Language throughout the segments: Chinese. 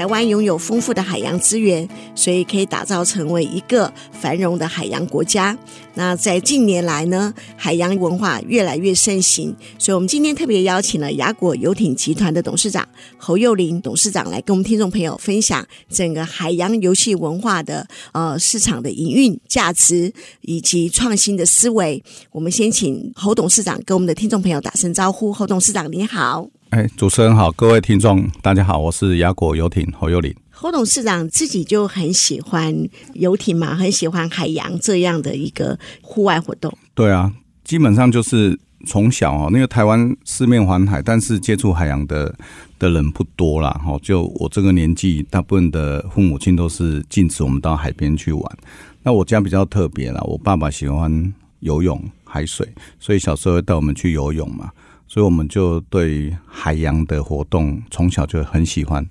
台湾拥有丰富的海洋资源，所以可以打造成为一个繁荣的海洋国家。那在近年来呢，海洋文化越来越盛行，所以我们今天特别邀请了亚果游艇集团的董事长侯幼林董事长来跟我们听众朋友分享整个海洋游戏文化的呃市场的营运价值以及创新的思维。我们先请侯董事长跟我们的听众朋友打声招呼。侯董事长，你好。哎，主持人好，各位听众大家好，我是雅果游艇侯幼龄。侯董事长自己就很喜欢游艇嘛，很喜欢海洋这样的一个户外活动。对啊，基本上就是从小哦，那个台湾四面环海，但是接触海洋的的人不多啦。哈，就我这个年纪，大部分的父母亲都是禁止我们到海边去玩。那我家比较特别啦，我爸爸喜欢游泳、海水，所以小时候会带我们去游泳嘛。所以我们就对海洋的活动从小就很喜欢。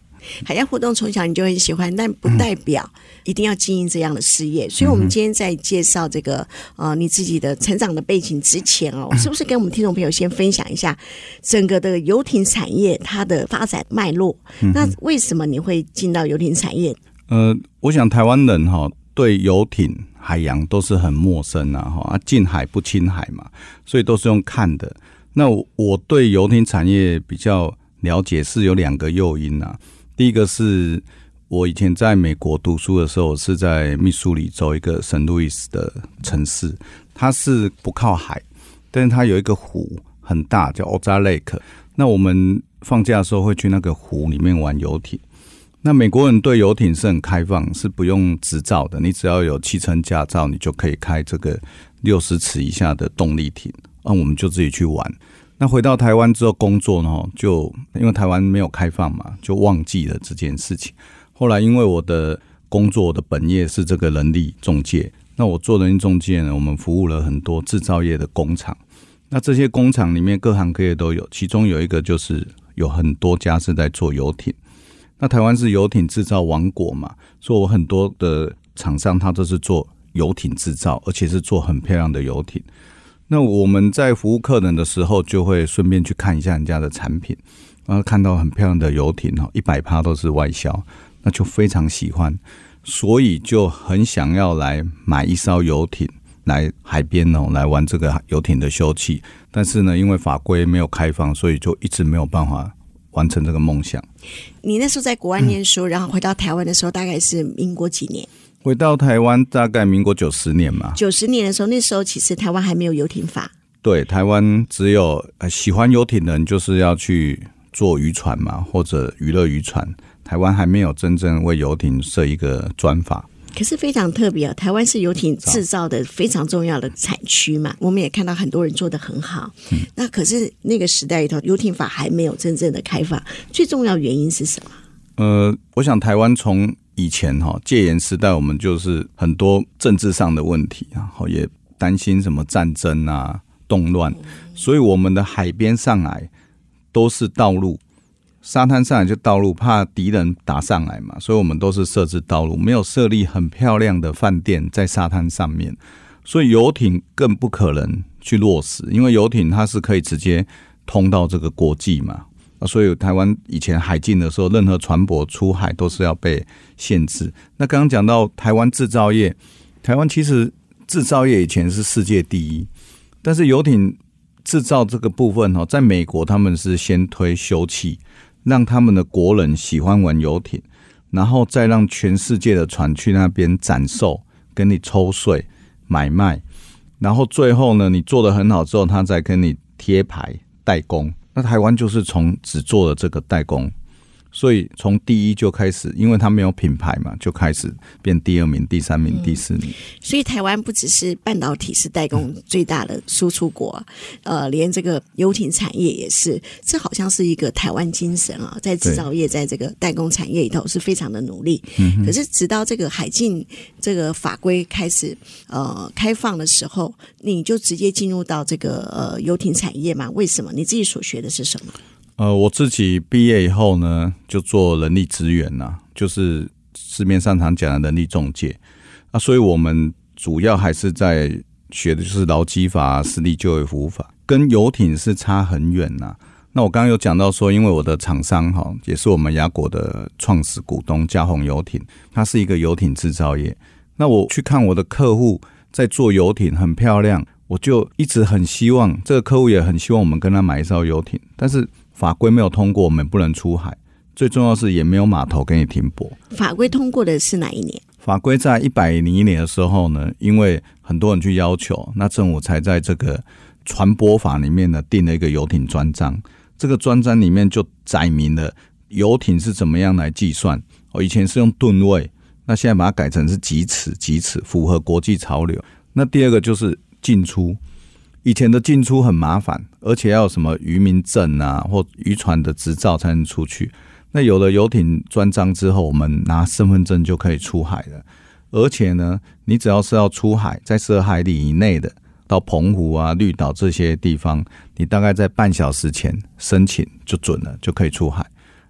海洋活动从小你就很喜欢，但不代表一定要经营这样的事业。嗯、所以，我们今天在介绍这个呃你自己的成长的背景之前哦，是不是跟我们听众朋友先分享一下整个的游艇产业它的发展脉络？嗯、那为什么你会进到游艇产业？呃，我想台湾人哈对游艇、海洋都是很陌生啊哈，近海不亲海嘛，所以都是用看的。那我我对游艇产业比较了解是有两个诱因啊。第一个是我以前在美国读书的时候，是在密苏里州一个圣路易斯的城市，它是不靠海，但是它有一个湖很大，叫 Ozark Lake。那我们放假的时候会去那个湖里面玩游艇。那美国人对游艇是很开放，是不用执照的，你只要有汽车驾照，你就可以开这个六十尺以下的动力艇。那我们就自己去玩。那回到台湾之后工作呢，就因为台湾没有开放嘛，就忘记了这件事情。后来因为我的工作的本业是这个人力中介，那我做人力中介呢，我们服务了很多制造业的工厂。那这些工厂里面各行各业都有，其中有一个就是有很多家是在做游艇。那台湾是游艇制造王国嘛，所以我很多的厂商他都是做游艇制造，而且是做很漂亮的游艇。那我们在服务客人的时候，就会顺便去看一下人家的产品，然后看到很漂亮的游艇哈，一百趴都是外销，那就非常喜欢，所以就很想要来买一艘游艇来海边哦，来玩这个游艇的休憩。但是呢，因为法规没有开放，所以就一直没有办法完成这个梦想。你那时候在国外念书，然后回到台湾的时候，大概是民国几年？回到台湾大概民国九十年嘛，九十年的时候，那时候其实台湾还没有游艇法。对，台湾只有喜欢游艇的人就是要去做渔船嘛，或者娱乐渔船。台湾还没有真正为游艇设一个专法。可是非常特别啊，台湾是游艇制造的非常重要的产区嘛，我们也看到很多人做得很好。嗯，那可是那个时代里头，游艇法还没有真正的开放，最重要原因是什么？呃，我想台湾从以前哈戒严时代，我们就是很多政治上的问题，然后也担心什么战争啊、动乱，所以我们的海边上来都是道路，沙滩上来就道路，怕敌人打上来嘛，所以我们都是设置道路，没有设立很漂亮的饭店在沙滩上面，所以游艇更不可能去落实，因为游艇它是可以直接通到这个国际嘛。啊，所以台湾以前海禁的时候，任何船舶出海都是要被限制。那刚刚讲到台湾制造业，台湾其实制造业以前是世界第一，但是游艇制造这个部分哈，在美国他们是先推休憩，让他们的国人喜欢玩游艇，然后再让全世界的船去那边展售，跟你抽税买卖，然后最后呢，你做得很好之后，他再跟你贴牌代工。那台湾就是从只做了这个代工，所以从第一就开始，因为它没有品牌嘛，就开始变第二名、第三名、第四名。所以台湾不只是半导体是代工最大的输出国，呃，连这个游艇产业也是。这好像是一个台湾精神啊，在制造业，在这个代工产业里头是非常的努力。可是直到这个海禁这个法规开始呃开放的时候，你就直接进入到这个呃游艇产业嘛？为什么？你自己所学的是什么？呃，我自己毕业以后呢，就做人力资源呐，就是市面上常讲的人力中介啊，所以我们主要还是在学的就是劳基法、私立就业服务法，跟游艇是差很远呐。那我刚刚有讲到说，因为我的厂商哈，也是我们亚果的创始股东嘉宏游艇，它是一个游艇制造业。那我去看我的客户在做游艇，很漂亮，我就一直很希望这个客户也很希望我们跟他买一艘游艇，但是。法规没有通过，我们不能出海。最重要是也没有码头给你停泊。法规通过的是哪一年？法规在一百零一年的时候呢，因为很多人去要求，那政府才在这个船舶法里面呢定了一个游艇专章。这个专章里面就载明了游艇是怎么样来计算。哦，以前是用吨位，那现在把它改成是几尺几尺，符合国际潮流。那第二个就是进出。以前的进出很麻烦，而且要有什么渔民证啊，或渔船的执照才能出去。那有了游艇专章之后，我们拿身份证就可以出海了。而且呢，你只要是要出海，在十二海里以内的，到澎湖啊、绿岛这些地方，你大概在半小时前申请就准了，就可以出海。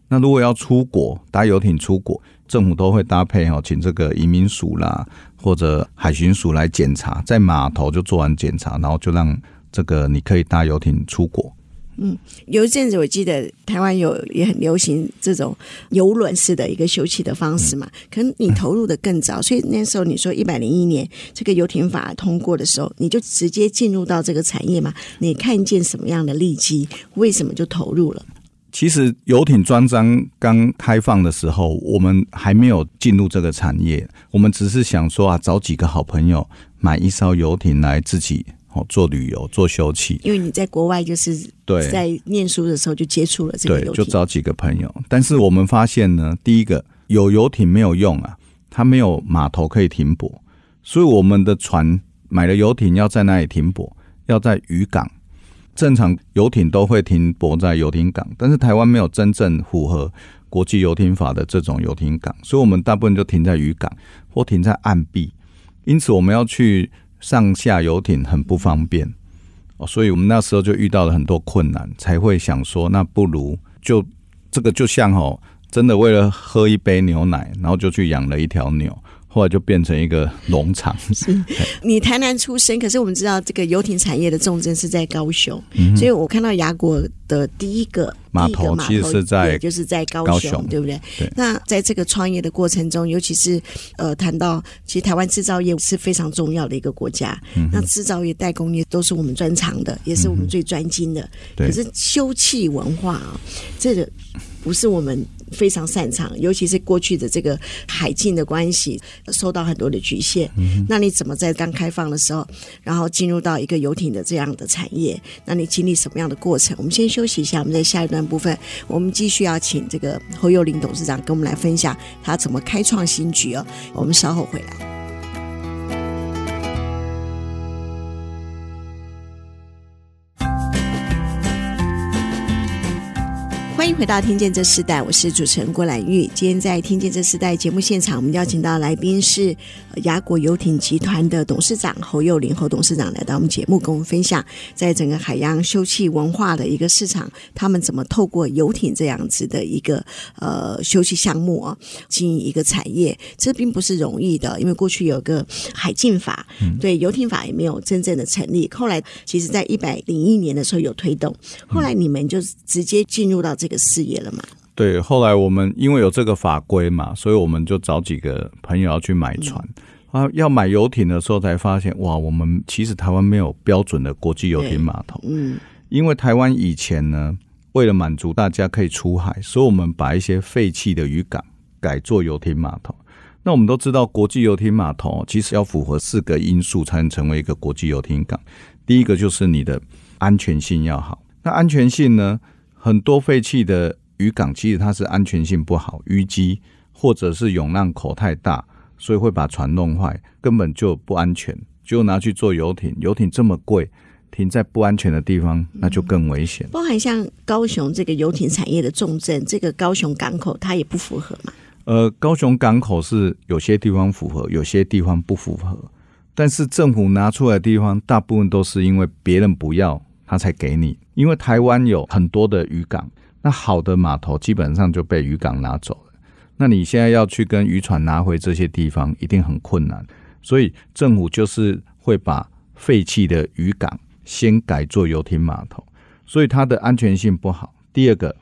那如果要出国，搭游艇出国，政府都会搭配哦，请这个移民署啦。或者海巡署来检查，在码头就做完检查，然后就让这个你可以搭游艇出国。嗯，有一阵子我记得台湾有也很流行这种游轮式的一个休憩的方式嘛，嗯、可能你投入的更早，所以那时候你说一百零一年这个游艇法通过的时候，你就直接进入到这个产业嘛？你看见什么样的利基？为什么就投入了？其实游艇专章刚开放的时候，我们还没有进入这个产业，我们只是想说啊，找几个好朋友买一艘游艇来自己哦做旅游、做休憩。因为你在国外就是对在念书的时候就接触了这个游艇，对，就找几个朋友。但是我们发现呢，第一个有游艇没有用啊，它没有码头可以停泊，所以我们的船买了游艇要在那里停泊？要在渔港。正常游艇都会停泊在游艇港，但是台湾没有真正符合国际游艇法的这种游艇港，所以我们大部分就停在渔港或停在岸壁，因此我们要去上下游艇很不方便哦，所以我们那时候就遇到了很多困难，才会想说，那不如就这个就像哦，真的为了喝一杯牛奶，然后就去养了一条牛。后来就变成一个农场。是 你台南出生，可是我们知道这个游艇产业的重镇是在高雄，嗯、所以我看到亚果的第一个码头其实是在就是在高雄，高雄对不对？对。那在这个创业的过程中，尤其是呃谈到，其实台湾制造业是非常重要的一个国家。嗯、那制造业、代工业都是我们专长的，也是我们最专精的。嗯、可是休憩文化啊，这个不是我们。非常擅长，尤其是过去的这个海禁的关系，受到很多的局限。嗯、那你怎么在刚开放的时候，然后进入到一个游艇的这样的产业？那你经历什么样的过程？我们先休息一下，我们在下一段部分，我们继续要请这个侯幼林董事长跟我们来分享他怎么开创新局哦。我们稍后回来。欢迎回到《听见这时代》，我是主持人郭兰玉。今天在《听见这时代》节目现场，我们邀请到来宾是亚果游艇集团的董事长侯幼林侯董事长来到我们节目，跟我们分享在整个海洋休憩文化的一个市场，他们怎么透过游艇这样子的一个呃休憩项目啊，经营一个产业。这并不是容易的，因为过去有个海禁法，对游艇法也没有真正的成立。后来，其实在一百零一年的时候有推动，后来你们就直接进入到这个。个事业了嘛？对，后来我们因为有这个法规嘛，所以我们就找几个朋友要去买船、嗯、啊。要买游艇的时候，才发现哇，我们其实台湾没有标准的国际游艇码头。嗯，因为台湾以前呢，为了满足大家可以出海，所以我们把一些废弃的渔港改做游艇码头。那我们都知道，国际游艇码头其实要符合四个因素才能成为一个国际游艇港。第一个就是你的安全性要好。那安全性呢？很多废弃的渔港其实它是安全性不好，淤积或者是涌浪口太大，所以会把船弄坏，根本就不安全，就拿去做游艇，游艇这么贵。停在不安全的地方，那就更危险。包含像高雄这个游艇产业的重镇，这个高雄港口，它也不符合嘛？呃，高雄港口是有些地方符合，有些地方不符合。但是政府拿出来的地方，大部分都是因为别人不要，他才给你。因为台湾有很多的渔港，那好的码头基本上就被渔港拿走了。那你现在要去跟渔船拿回这些地方，一定很困难。所以政府就是会把废弃的渔港。先改做游艇码头，所以它的安全性不好。第二个，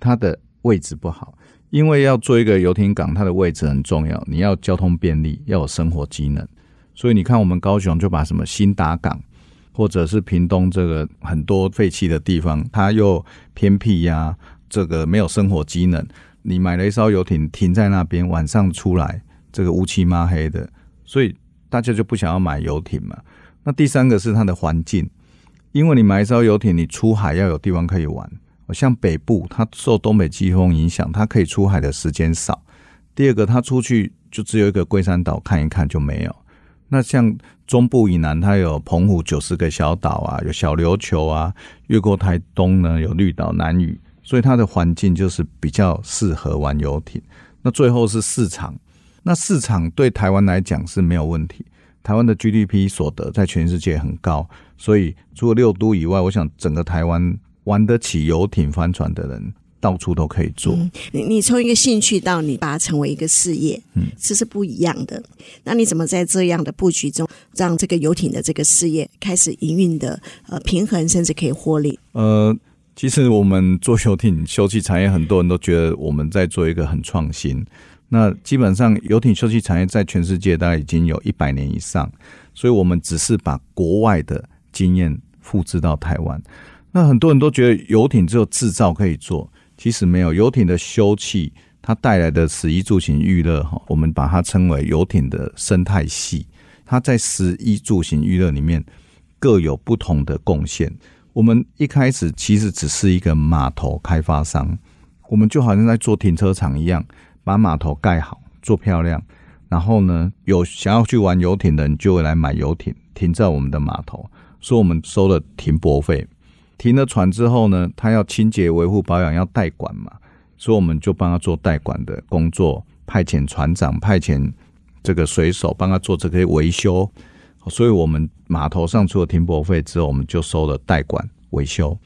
它的位置不好，因为要做一个游艇港，它的位置很重要。你要交通便利，要有生活机能。所以你看，我们高雄就把什么新达港，或者是屏东这个很多废弃的地方，它又偏僻呀、这个没有生活机能。你买了一艘游艇停在那边，晚上出来这个乌漆嘛黑的，所以大家就不想要买游艇嘛。那第三个是它的环境。因为你买一艘游艇，你出海要有地方可以玩。像北部，它受东北季风影响，它可以出海的时间少。第二个，它出去就只有一个龟山岛看一看就没有。那像中部以南，它有澎湖九十个小岛啊，有小琉球啊，越过台东呢有绿岛、南屿，所以它的环境就是比较适合玩游艇。那最后是市场，那市场对台湾来讲是没有问题。台湾的 GDP 所得在全世界很高，所以除了六都以外，我想整个台湾玩得起游艇帆船的人，到处都可以做。嗯、你你从一个兴趣到你把它成为一个事业，嗯，这是不一样的。那你怎么在这样的布局中，让这个游艇的这个事业开始营运的呃平衡，甚至可以获利？呃，其实我们做游艇休憩产业，很多人都觉得我们在做一个很创新。那基本上，游艇休憩产业在全世界大概已经有一百年以上，所以我们只是把国外的经验复制到台湾。那很多人都觉得游艇只有制造可以做，其实没有。游艇的休憩，它带来的食衣住行娱乐，哈，我们把它称为游艇的生态系。它在食衣住行娱乐里面各有不同的贡献。我们一开始其实只是一个码头开发商，我们就好像在做停车场一样。把码头盖好，做漂亮，然后呢，有想要去玩游艇的人就会来买游艇，停在我们的码头，所以我们收了停泊费。停了船之后呢，他要清洁维护保养，要代管嘛，所以我们就帮他做代管的工作，派遣船长，派遣这个水手帮他做这个维修。所以我们码头上除了停泊费之后，我们就收了代管维修。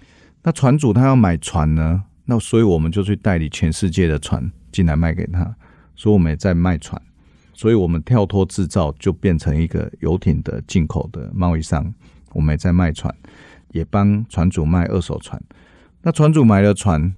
那船主他要买船呢，那所以我们就去代理全世界的船。进来卖给他，所以我们也在卖船，所以我们跳脱制造，就变成一个游艇的进口的贸易商。我们也在卖船，也帮船主卖二手船。那船主买了船，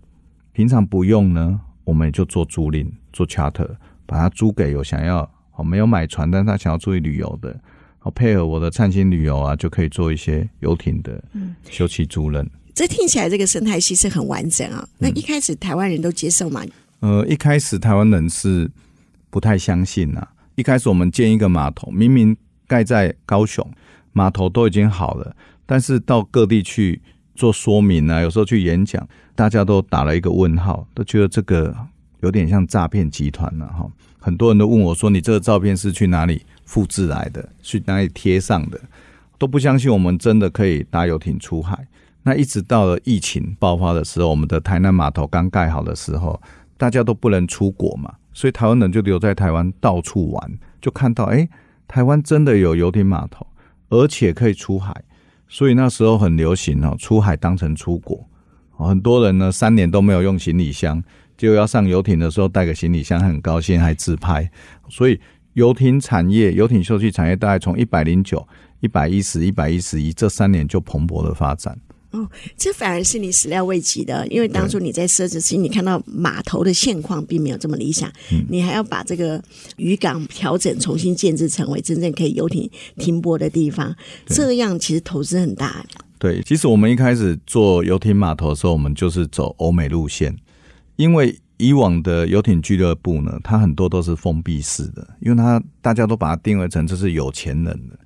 平常不用呢，我们也就做租赁，做 charter，把它租给有想要哦没有买船，但他想要出去旅游的，哦配合我的灿星旅游啊，就可以做一些游艇的休憩租赁。这听起来这个生态系是很完整啊。那一开始台湾人都接受吗？呃，一开始台湾人是不太相信呐、啊。一开始我们建一个码头，明明盖在高雄，码头都已经好了，但是到各地去做说明啊，有时候去演讲，大家都打了一个问号，都觉得这个有点像诈骗集团了哈。很多人都问我说：“你这个照片是去哪里复制来的？去哪里贴上的？”都不相信我们真的可以搭游艇出海。那一直到了疫情爆发的时候，我们的台南码头刚盖好的时候。大家都不能出国嘛，所以台湾人就留在台湾到处玩，就看到哎，台湾真的有游艇码头，而且可以出海，所以那时候很流行哦，出海当成出国，很多人呢三年都没有用行李箱，就要上游艇的时候带个行李箱，很高兴还自拍，所以游艇产业、游艇休憩产业大概从一百零九、一百一十、一百一十一这三年就蓬勃的发展。哦，这反而是你始料未及的，因为当初你在设置时，你看到码头的现况并没有这么理想，嗯，你还要把这个渔港调整、重新建置成为真正可以游艇停泊的地方，这样其实投资很大。对，其实我们一开始做游艇码头的时候，我们就是走欧美路线，因为以往的游艇俱乐部呢，它很多都是封闭式的，因为它大家都把它定位成这是有钱人的，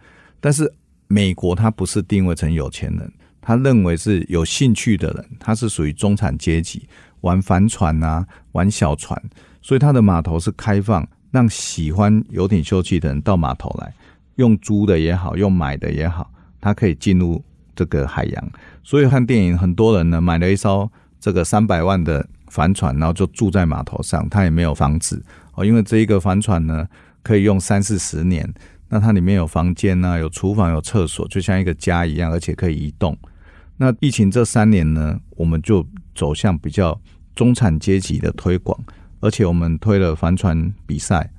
但是美国它不是定位成有钱人。他认为是有兴趣的人，他是属于中产阶级。玩帆船啊，玩小船，所以他的码头是开放，让喜欢游艇休憩的人到码头来，用租的也好，用买的也好，他可以进入这个海洋。所以看电影，很多人呢买了一艘这个三百万的帆船，然后就住在码头上，他也没有房子哦，因为这一个帆船呢可以用三四十年，那它里面有房间呢，有厨房，有厕所，就像一个家一样，而且可以移动。那疫情这三年呢，我们就走向比较中产阶级的推广，而且我们推了帆船比赛，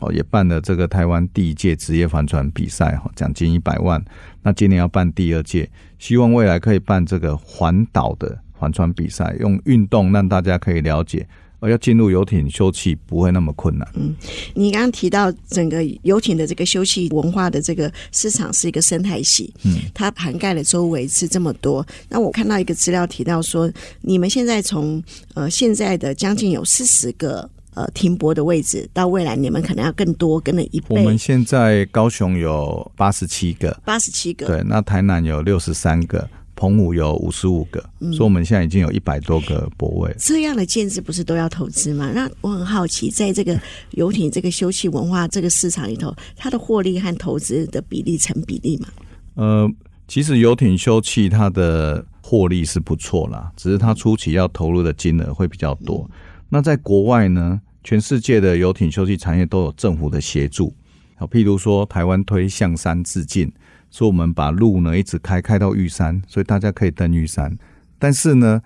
哦，也办了这个台湾第一届职业帆船比赛，哈，奖金一百万。那今年要办第二届，希望未来可以办这个环岛的帆船比赛，用运动让大家可以了解。要进入游艇休憩不会那么困难。嗯，你刚刚提到整个游艇的这个休憩文化的这个市场是一个生态系，嗯，它涵盖了周围是这么多。那我看到一个资料提到说，你们现在从呃现在的将近有四十个呃停泊的位置，到未来你们可能要更多，跟了一倍。我们现在高雄有八十七个，八十七个，对，那台南有六十三个。澎湖有五十五个，嗯，所以我们现在已经有一百多个泊位。这样的建制不是都要投资吗？那我很好奇，在这个游艇这个休憩文化这个市场里头，它的获利和投资的比例成比例吗？呃，其实游艇休憩它的获利是不错啦，只是它初期要投入的金额会比较多。嗯。那在国外呢，全世界的游艇休憩产业都有政府的协助，好，譬如说台湾推象山自进。所以我们把路呢一直开开到玉山，所以大家可以登玉山。但是呢，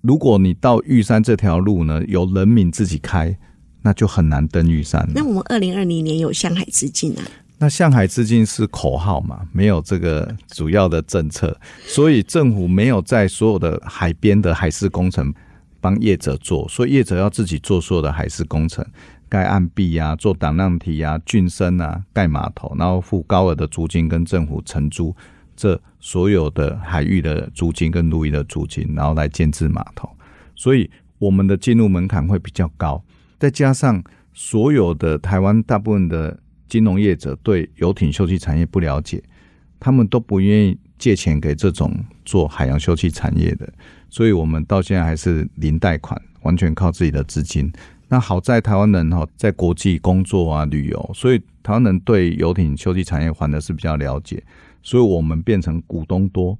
如果你到玉山这条路呢由人民自己开，那就很难登玉山。那我们二零二零年有向海致敬啊？那向海致敬是口号嘛，没有这个主要的政策，所以政府没有在所有的海边的海事工程帮业者做，所以业者要自己做所有的海事工程。盖岸壁啊，做挡浪堤啊，浚深啊，盖码头，然后付高额的租金跟政府承租这所有的海域的租金跟陆域的租金，然后来建置码头。所以我们的进入门槛会比较高，再加上所有的台湾大部分的金融业者对游艇休憩产业不了解，他们都不愿意借钱给这种做海洋休憩产业的，所以我们到现在还是零贷款，完全靠自己的资金。那好在台湾人哈，在国际工作啊、旅游，所以台湾人对游艇休憩产业还的是比较了解，所以我们变成股东多。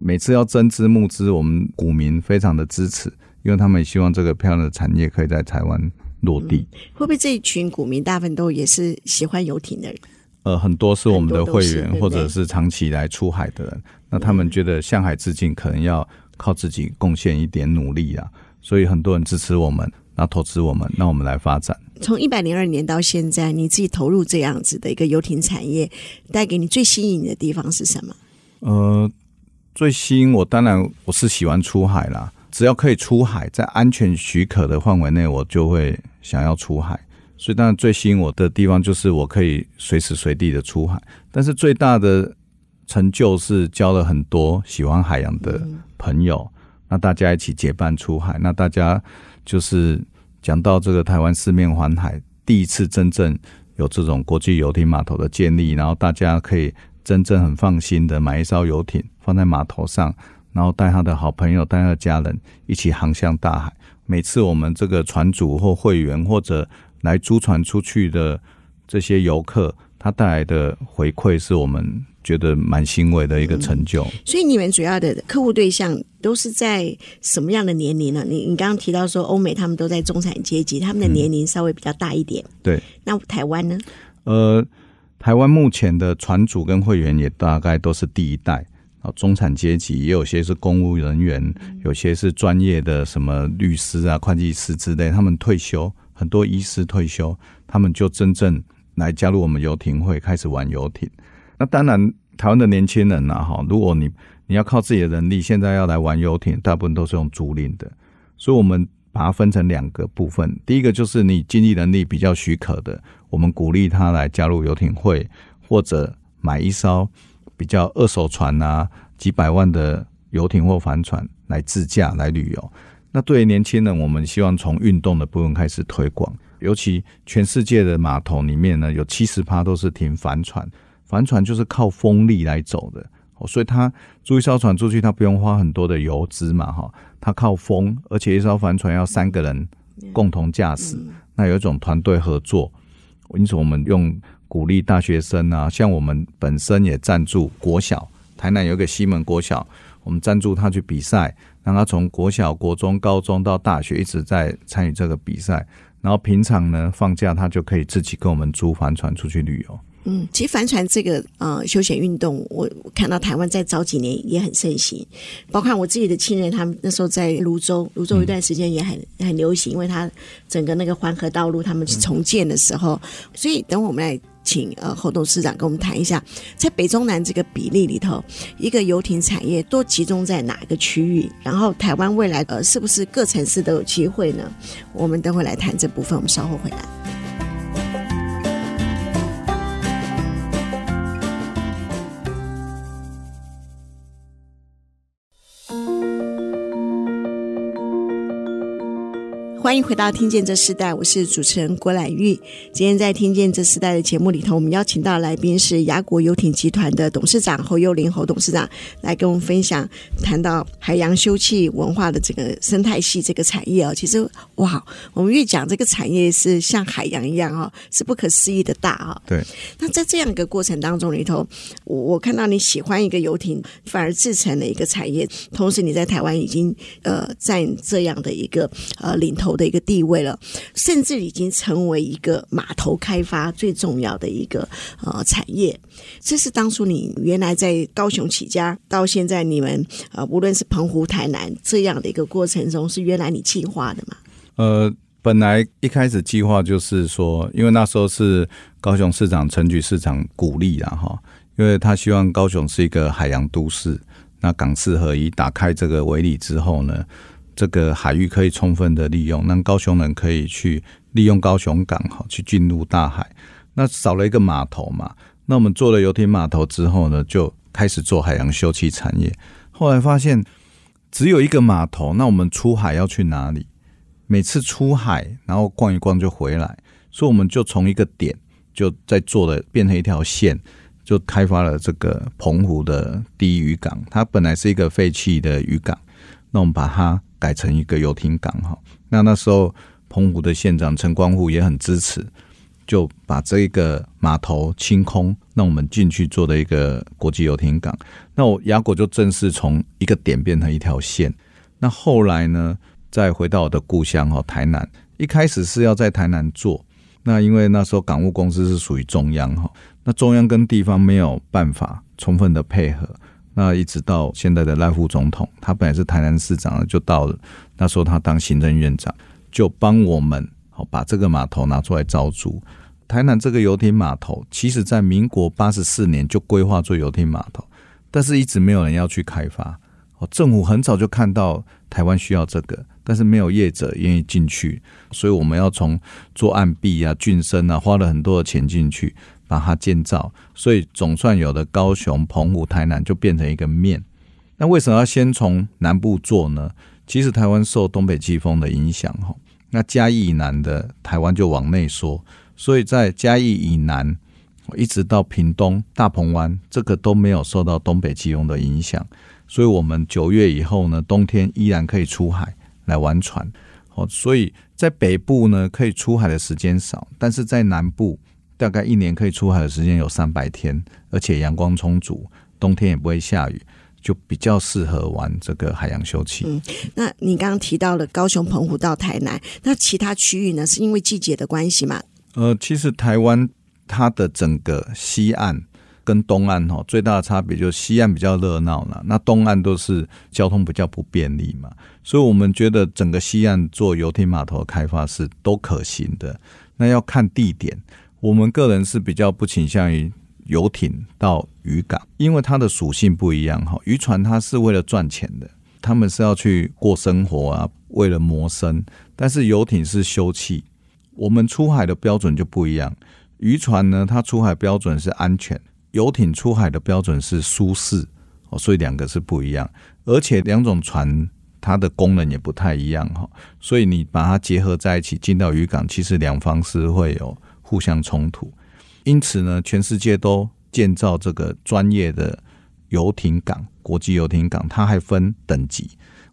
每次要增资募资，我们股民非常的支持，因为他们也希望这个漂亮的产业可以在台湾落地。嗯，会不会这一群股民大部分都也是喜欢游艇的人？呃，很多是我们的会员，或者是长期来出海的人。那他们觉得向海致敬，可能要靠自己贡献一点努力啊，所以很多人支持我们。那投资我们，那我们来发展。从一百零二年到现在，你自己投入这样子的一个游艇产业，带给你最吸引你的地方是什么？呃，最吸引我，当然我是喜欢出海啦。只要可以出海，在安全许可的范围内，我就会想要出海。所以，当然最吸引我的地方就是我可以随时随地的出海。但是最大的成就是交了很多喜欢海洋的朋友，嗯、那大家一起结伴出海，那大家就是。讲到这个台湾四面环海，第一次真正有这种国际游艇码头的建立，然后大家可以真正很放心的买一艘游艇放在码头上，然后带他的好朋友、带他的家人一起航向大海。每次我们这个船主或会员或者来租船出去的这些游客，他带来的回馈是我们。觉得蛮欣慰的一个成就。嗯，所以你们主要的客户对象都是在什么样的年龄呢？你你刚刚提到说欧美他们都在中产阶级，他们的年龄稍微比较大一点。嗯，对，那台湾呢？呃，台湾目前的船主跟会员也大概都是第一代啊，中产阶级也有些是公务人员，有些是专业的什么律师啊、会计师之类，他们退休，很多医师退休，他们就真正来加入我们游艇会，开始玩游艇。那当然，台湾的年轻人呐，哈，如果你你要靠自己的能力，现在要来玩游艇，大部分都是用租赁的，所以我们把它分成两个部分。第一个就是你经济能力比较许可的，我们鼓励他来加入游艇会，或者买一艘比较二手船啊，几百万的游艇或帆船来自驾来旅游。那对于年轻人，我们希望从运动的部分开始推广，尤其全世界的码头里面呢，有七十趴都是停帆船。帆船就是靠风力来走的，所以它租一艘船出去，它不用花很多的油资嘛，哈，它靠风，而且一艘帆船要三个人共同驾驶，那有一种团队合作，因此我们用鼓励大学生啊，像我们本身也赞助国小，台南有一个西门国小，我们赞助他去比赛，让他从国小、国中、高中到大学一直在参与这个比赛，然后平常呢放假他就可以自己跟我们租帆船出去旅游。嗯，其实帆船这个呃休闲运动，我看到台湾在早几年也很盛行，包括我自己的亲人，他们那时候在泸州，泸州一段时间也很、嗯、很流行，因为它整个那个环河道路他们是重建的时候，嗯、所以等我们来请呃侯董事长跟我们谈一下，在北中南这个比例里头，一个游艇产业都集中在哪个区域？然后台湾未来呃是不是各城市都有机会呢？我们等会来谈这部分，我们稍后回来。欢迎回到《听见这时代》，我是主持人郭兰玉。今天在《听见这时代》的节目里头，我们邀请到来宾是雅国游艇集团的董事长侯幼林侯董事长，来跟我们分享谈到海洋休憩文化的这个生态系这个产业哦。其实哇，我们越讲这个产业是像海洋一样哦，是不可思议的大啊。对。那在这样一个过程当中里头，我我看到你喜欢一个游艇，反而制成了一个产业，同时你在台湾已经呃占这样的一个呃领头的一个地位了，甚至已经成为一个码头开发最重要的一个呃产业。这是当初你原来在高雄起家，到现在你们呃无论是澎湖、台南这样的一个过程中，是原来你计划的吗？呃，本来一开始计划就是说，因为那时候是高雄市长陈局市长鼓励的哈，因为他希望高雄是一个海洋都市，那港市合一打开这个围篱之后呢，这个海域可以充分的利用，让高雄人可以去利用高雄港哈，去进入大海。那少了一个码头嘛，那我们做了游艇码头之后呢，就开始做海洋休憩产业。后来发现只有一个码头，那我们出海要去哪里？每次出海然后逛一逛就回来，所以我们就从一个点就在做了，变成一条线，就开发了这个澎湖的第一渔港。它本来是一个废弃的渔港，那我们把它。改成一个游艇港哈，那那时候澎湖的县长陈光复也很支持，就把这个码头清空，那我们进去做的一个国际游艇港。那我亚果就正式从一个点变成一条线。那后来呢，再回到我的故乡哈台南，一开始是要在台南做，那因为那时候港务公司是属于中央哈，那中央跟地方没有办法充分的配合。那一直到现在的赖副总统，他本来是台南市长，就到了那时候他当行政院长，就帮我们好把这个码头拿出来招租。台南这个游艇码头，其实在民国八十四年就规划做游艇码头，但是一直没有人要去开发。政府很早就看到台湾需要这个，但是没有业者愿意进去，所以我们要从做岸壁啊、浚深啊，花了很多的钱进去。把它建造，所以总算有的高雄、澎湖、台南就变成一个面。那为什么要先从南部做呢？其实台湾受东北季风的影响，哈，那嘉义以南的台湾就往内缩，所以在嘉义以南一直到屏东、大鹏湾，这个都没有受到东北季风的影响，所以我们九月以后呢，冬天依然可以出海来玩船。哦，所以在北部呢，可以出海的时间少，但是在南部。大概一年可以出海的时间有三百天，而且阳光充足，冬天也不会下雨，就比较适合玩这个海洋休憩。嗯，那你刚刚提到了高雄、澎湖到台南，那其他区域呢？是因为季节的关系吗？呃，其实台湾它的整个西岸跟东岸哈，最大的差别就是西岸比较热闹了，那东岸都是交通比较不便利嘛，所以我们觉得整个西岸做游艇码头的开发是都可行的。那要看地点。我们个人是比较不倾向于游艇到渔港，因为它的属性不一样哈。渔船它是为了赚钱的，他们是要去过生活啊，为了谋生。但是游艇是休憩，我们出海的标准就不一样。渔船呢，它出海标准是安全；游艇出海的标准是舒适哦，所以两个是不一样。而且两种船它的功能也不太一样哈，所以你把它结合在一起进到渔港，其实两方是会有。互相冲突，因此呢，全世界都建造这个专业的游艇港，国际游艇港，它还分等级。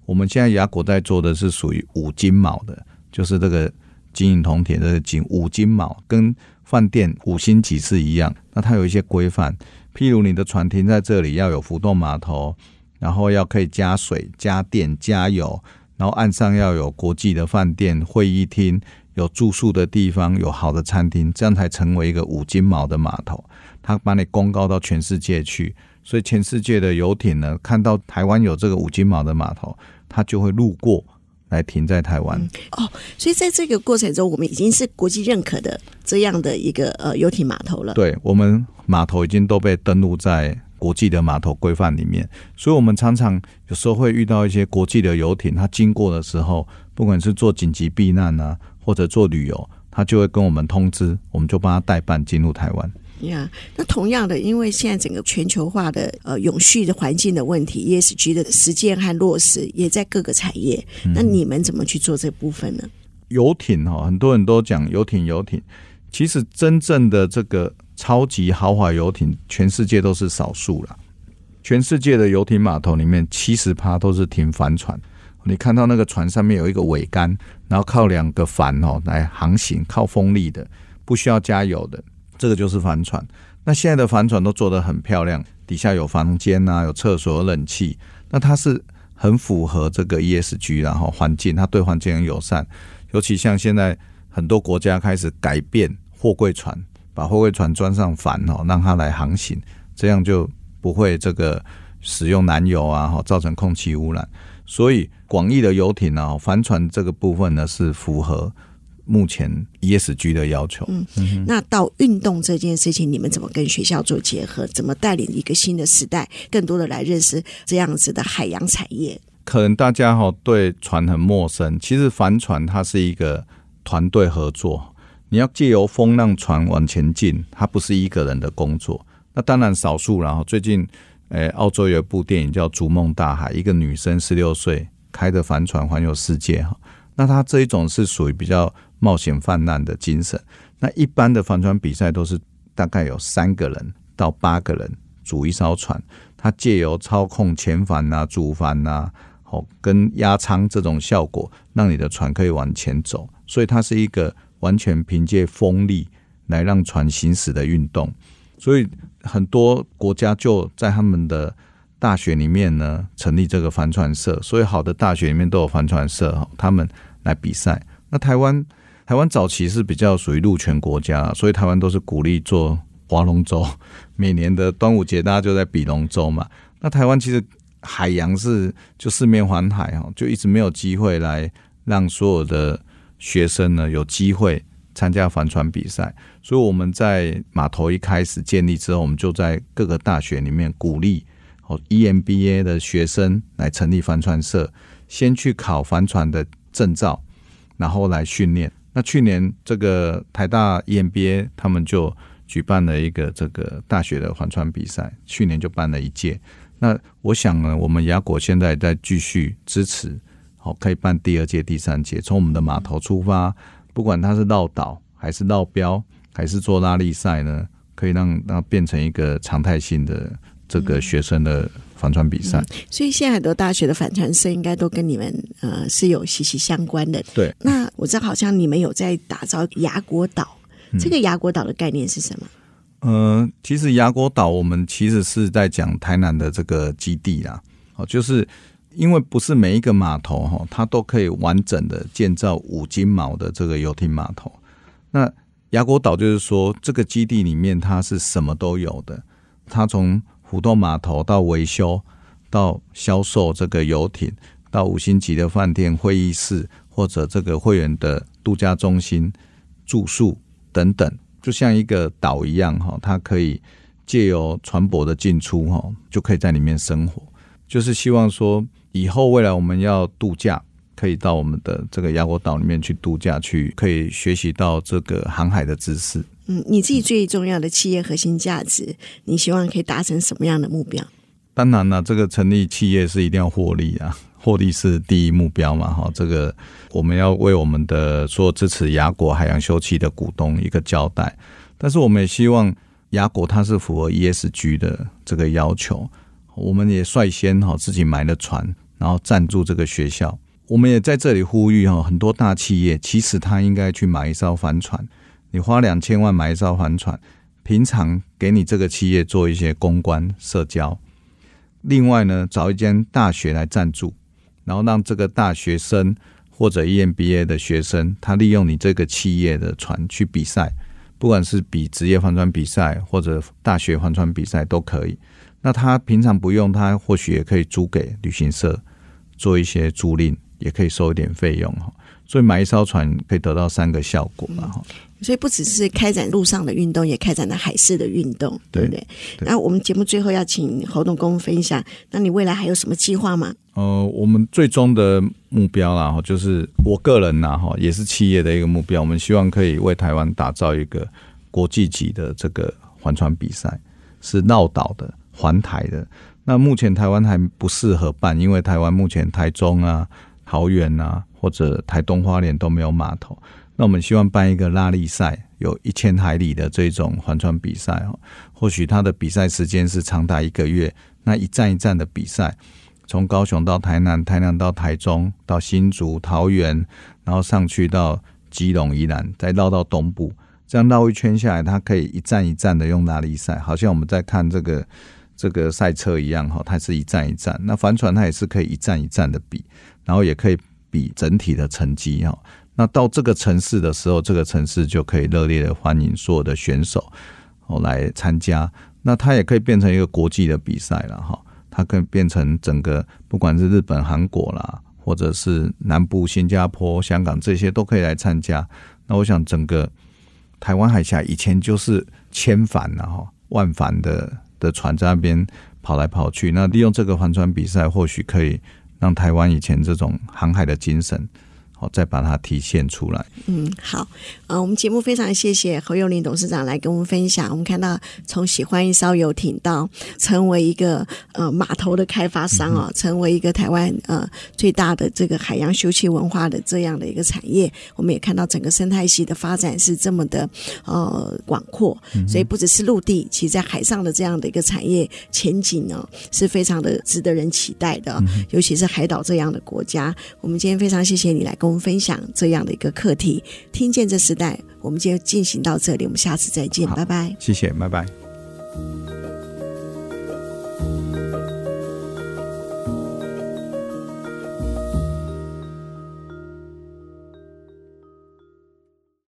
我们现在雅国在做的是属于五金锚的，就是这个金银铜铁的金五金锚，跟饭店五星级是一样。那它有一些规范，譬如你的船停在这里要有浮动码头，然后要可以加水、加电、加油，然后岸上要有国际的饭店、会议厅，有住宿的地方，有好的餐厅，这样才成为一个五金毛的码头。它把你公告到全世界去，所以全世界的游艇呢，看到台湾有这个五金毛的码头，它就会路过来停在台湾。嗯。哦，所以在这个过程中，我们已经是国际认可的这样的一个呃游艇码头了。对，我们码头已经都被登录在国际的码头规范里面，所以我们常常有时候会遇到一些国际的游艇，它经过的时候，不管是做紧急避难啊，或者做旅游，他就会跟我们通知，我们就帮他代办进入台湾。呀、yeah，那同样的，因为现在整个全球化的呃永续的环境的问题，ESG 的实践和落实也在各个产业。嗯、那你们怎么去做这部分呢？游艇哈，很多人都讲游艇，游艇其实真正的这个超级豪华游艇，全世界都是少数了。全世界的游艇码头里面，七十趴都是停帆船。你看到那个船上面有一个桅杆，然后靠两个帆哦来航行，靠风力的，不需要加油的。这个就是帆船。那现在的帆船都做得很漂亮，底下有房间啊，有厕所、有冷气。那它是很符合这个 ESG，然后环境，它对环境很友善。尤其像现在很多国家开始改变货柜船，把货柜船装上帆哦，让它来航行，这样就不会这个使用燃油啊，哈，造成空气污染。所以广义的游艇呢，帆船这个部分呢是符合。目前 ESG 的要求，嗯，那到运动这件事情，你们怎么跟学校做结合？怎么带领一个新的时代，更多的来认识这样子的海洋产业？可能大家哈对船很陌生，其实帆船它是一个团队合作，你要借由风浪船往前进，它不是一个人的工作。那当然少数，然后最近，诶，澳洲有一部电影叫《逐梦大海》，一个女生十六岁开着帆船环游世界哈。那它这一种是属于比较。冒险犯难的精神。那一般的帆船比赛都是大概有三个人到八个人组一艘船，它借由操控前帆呐、主帆呐，好跟压舱这种效果，让你的船可以往前走。所以它是一个完全凭借风力来让船行驶的运动。所以很多国家就在他们的大学里面呢成立这个帆船社。所以好的大学里面都有帆船社，他们来比赛。那台湾。台湾早期是比较属于陆权国家，所以台湾都是鼓励做划龙舟。每年的端午节，大家就在比龙舟嘛。那台湾其实海洋是就四面环海哈，就一直没有机会来让所有的学生呢有机会参加帆船比赛。所以我们在码头一开始建立之后，我们就在各个大学里面鼓励哦 EMBA 的学生来成立帆船社，先去考帆船的证照，然后来训练。那去年这个台大 EMBA 他们就举办了一个这个大学的帆船比赛，去年就办了一届。那我想呢，我们雅果现在在继续支持，好可以办第二届、第三届。从我们的码头出发，不管它是绕岛还是绕标，还是做拉力赛呢，可以让让它变成一个常态性的这个学生的。帆船比赛、嗯，所以现在很多大学的帆船社应该都跟你们呃是有息息相关的。对，那我知道好像你们有在打造牙国岛，这个牙国岛的概念是什么？嗯、呃，其实牙国岛我们其实是在讲台南的这个基地啦。哦，就是因为不是每一个码头哈，它都可以完整的建造五金锚的这个游艇码头。那牙国岛就是说这个基地里面它是什么都有的，它从浮动码头到维修，到销售这个游艇，到五星级的饭店、会议室或者这个会员的度假中心住宿等等，就像一个岛一样哈，它可以借由船舶的进出哈，就可以在里面生活。就是希望说，以后未来我们要度假，可以到我们的这个亚国岛里面去度假，去可以学习到这个航海的知识。嗯，你自己最重要的企业核心价值，你希望可以达成什么样的目标？当然了，这个成立企业是一定要获利啊，获利是第一目标嘛。哈，这个我们要为我们的所有支持亚国海洋休憩的股东一个交代。但是我们也希望亚国它是符合 ESG 的这个要求。我们也率先哈自己买了船，然后赞助这个学校。我们也在这里呼吁哈，很多大企业其实他应该去买一艘帆船。你花两千万买一艘帆船，平常给你这个企业做一些公关社交。另外呢，找一间大学来赞助，然后让这个大学生或者 EMBA 的学生，他利用你这个企业的船去比赛，不管是比职业帆船比赛或者大学帆船比赛都可以。那他平常不用，他或许也可以租给旅行社做一些租赁。也可以收一点费用哈，所以买一艘船可以得到三个效果嘛哈。所以不只是开展陆上的运动，也开展了海事的运动，对不对？那我们节目最后要请侯董跟我们分享，那你未来还有什么计划吗？呃，我们最终的目标啦哈，就是我个人呐哈，也是企业的一个目标，我们希望可以为台湾打造一个国际级的这个环船比赛，是绕岛的环台的。那目前台湾还不适合办，因为台湾目前台中啊。桃园啊，或者台东花莲都没有码头，那我们希望办一个拉力赛，有一千海里的这种帆船比赛哦。或许它的比赛时间是长达一个月，那一站一站的比赛，从高雄到台南，台南到台中，到新竹、桃园，然后上去到基隆、宜兰，再绕到东部，这样绕一圈下来，它可以一站一站的用拉力赛，好像我们在看这个这个赛车一样哈，它是一站一站。那帆船它也是可以一站一站的比。然后也可以比整体的成绩哈，那到这个城市的时候，这个城市就可以热烈的欢迎所有的选手哦来参加。那它也可以变成一个国际的比赛了哈，它可以变成整个不管是日本、韩国啦，或者是南部新加坡、香港这些都可以来参加。那我想整个台湾海峡以前就是千帆呐哈，万帆的的船在那边跑来跑去，那利用这个帆船比赛，或许可以。让台湾以前这种航海的精神。好，再把它体现出来。嗯，好，呃，我们节目非常谢谢侯幼龄董事长来跟我们分享。我们看到从喜欢一艘游艇到成为一个呃码头的开发商哦，成为一个台湾呃最大的这个海洋休憩文化的这样的一个产业。我们也看到整个生态系的发展是这么的呃广阔，所以不只是陆地，其实在海上的这样的一个产业前景呢是非常的值得人期待的。尤其是海岛这样的国家，我们今天非常谢谢你来跟。我们分享这样的一个课题，听见这时代，我们就进行到这里，我们下次再见，拜拜。谢谢，拜拜。